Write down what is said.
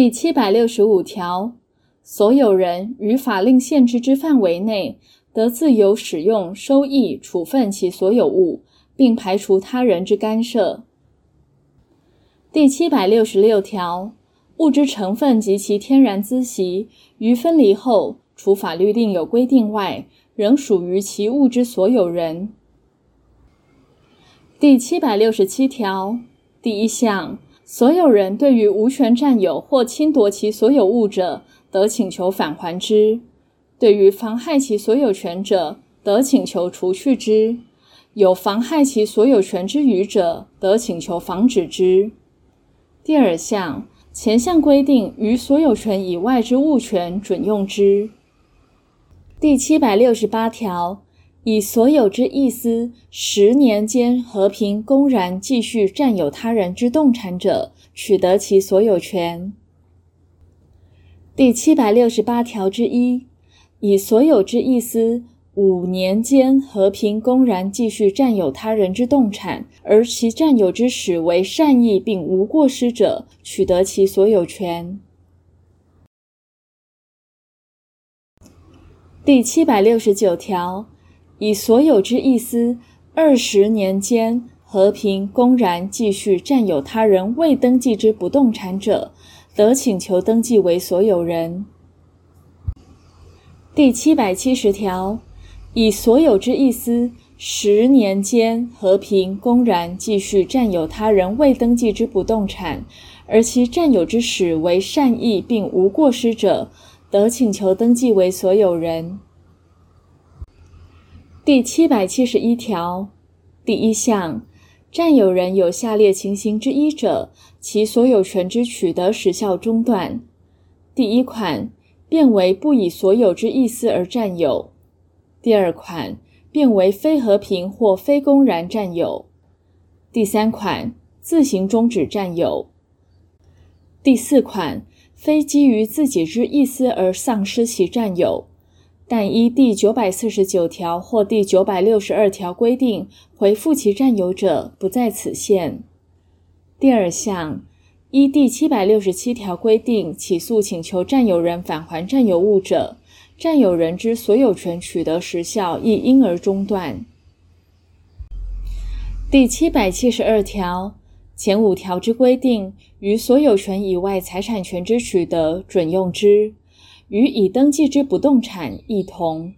第七百六十五条，所有人于法令限制之范围内，得自由使用、收益、处分其所有物，并排除他人之干涉。第七百六十六条，物之成分及其天然孳息，于分离后，除法律另有规定外，仍属于其物之所有人。第七百六十七条第一项，所有人对于无权占有或侵夺其所有物者，得请求返还之；对于妨害其所有权者，得请求除去之；有妨害其所有权之余者，得请求防止之。第二项，前项规定于所有权以外之物权准用之。第七百六十八条。以所有之意思，十年间和平公然继续占有他人之动产者，取得其所有权。第七百六十八条之一，以所有之意思，五年间和平公然继续占有他人之动产，而其占有之始为善意并无过失者，取得其所有权。第七百六十九条。以所有之意思，二十年间和平公然继续占有他人未登记之不动产者，得请求登记为所有人。第七百七十条，以所有之意思，十年间和平公然继续占有他人未登记之不动产，而其占有之始为善意并无过失者，得请求登记为所有人。第七百七十一条。第一项，占有人有下列情形之一者，其所有权之取得时效中断：第一款，变为不以所有之意思而占有；第二款，变为非和平或非公然占有；第三款，自行终止占有；第四款，非基于自己之意思而丧失其占有。但依第九百四十九条或第九百六十二条规定回复其占有者，不在此限。第二项，依第七百六十七条规定起诉请求占有人返还占有物者，占有人之所有权取得时效亦因而中断。第七百七十二条前五条之规定，于所有权以外财产权之取得准用之。与已登记之不动产一同。